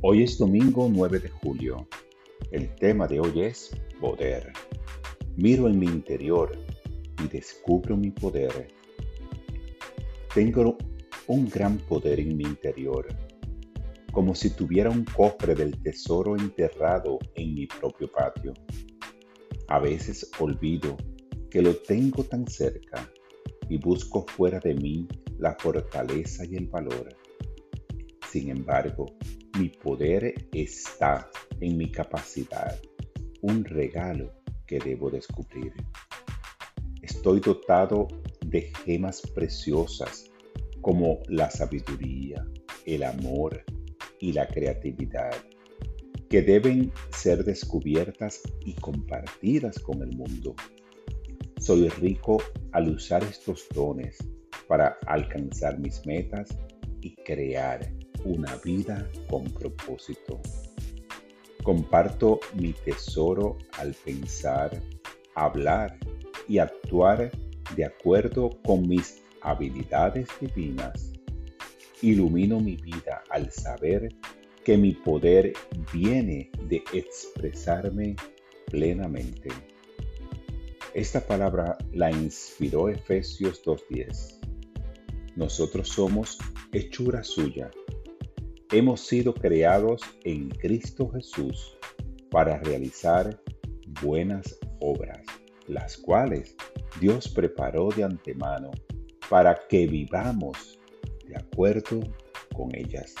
Hoy es domingo 9 de julio. El tema de hoy es poder. Miro en mi interior y descubro mi poder. Tengo un gran poder en mi interior, como si tuviera un cofre del tesoro enterrado en mi propio patio. A veces olvido que lo tengo tan cerca y busco fuera de mí la fortaleza y el valor. Sin embargo, mi poder está en mi capacidad, un regalo que debo descubrir. Estoy dotado de gemas preciosas como la sabiduría, el amor y la creatividad, que deben ser descubiertas y compartidas con el mundo. Soy rico al usar estos dones para alcanzar mis metas y crear una vida con propósito. Comparto mi tesoro al pensar, hablar y actuar de acuerdo con mis habilidades divinas. Ilumino mi vida al saber que mi poder viene de expresarme plenamente. Esta palabra la inspiró Efesios 2.10. Nosotros somos hechura suya hemos sido creados en Cristo Jesús para realizar buenas obras, las cuales Dios preparó de antemano para que vivamos de acuerdo con ellas.